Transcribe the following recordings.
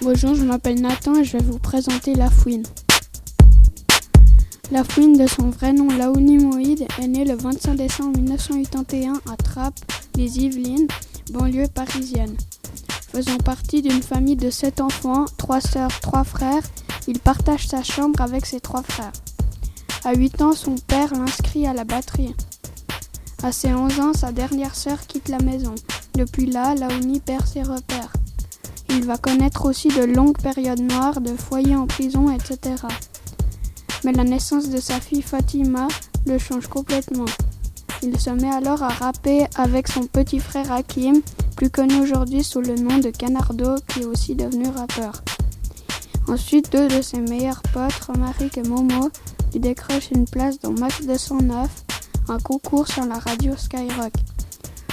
Bonjour, je m'appelle Nathan et je vais vous présenter La Fouine. La Fouine, de son vrai nom Laouni Moïd, est née le 25 décembre 1981 à Trappes, les Yvelines, banlieue parisienne. Faisant partie d'une famille de sept enfants, trois sœurs, trois frères, il partage sa chambre avec ses trois frères. À 8 ans, son père l'inscrit à la batterie. À ses 11 ans, sa dernière sœur quitte la maison. Depuis là, Laouni perd ses repères. Il va connaître aussi de longues périodes noires, de foyers en prison, etc. Mais la naissance de sa fille Fatima le change complètement. Il se met alors à rapper avec son petit frère Hakim, plus connu aujourd'hui sous le nom de Canardo, qui est aussi devenu rappeur. Ensuite, deux de ses meilleurs potes, Romaric et Momo, lui décrochent une place dans Max 209, un concours sur la radio Skyrock.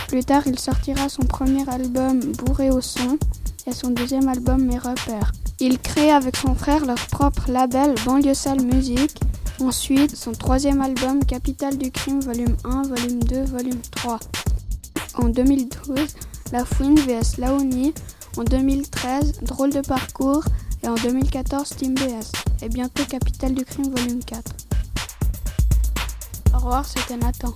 Plus tard, il sortira son premier album Bourré au son, et son deuxième album Mes repères. Il crée avec son frère leur propre label Banlieue Sale Music. Ensuite, son troisième album Capital du Crime Volume 1, Volume 2, Volume 3. En 2012, La Fouine vs Laouni. En 2013, Drôle de parcours. Et en 2014, Team BS. Et bientôt Capital du Crime Volume 4. Au revoir, c'était Nathan.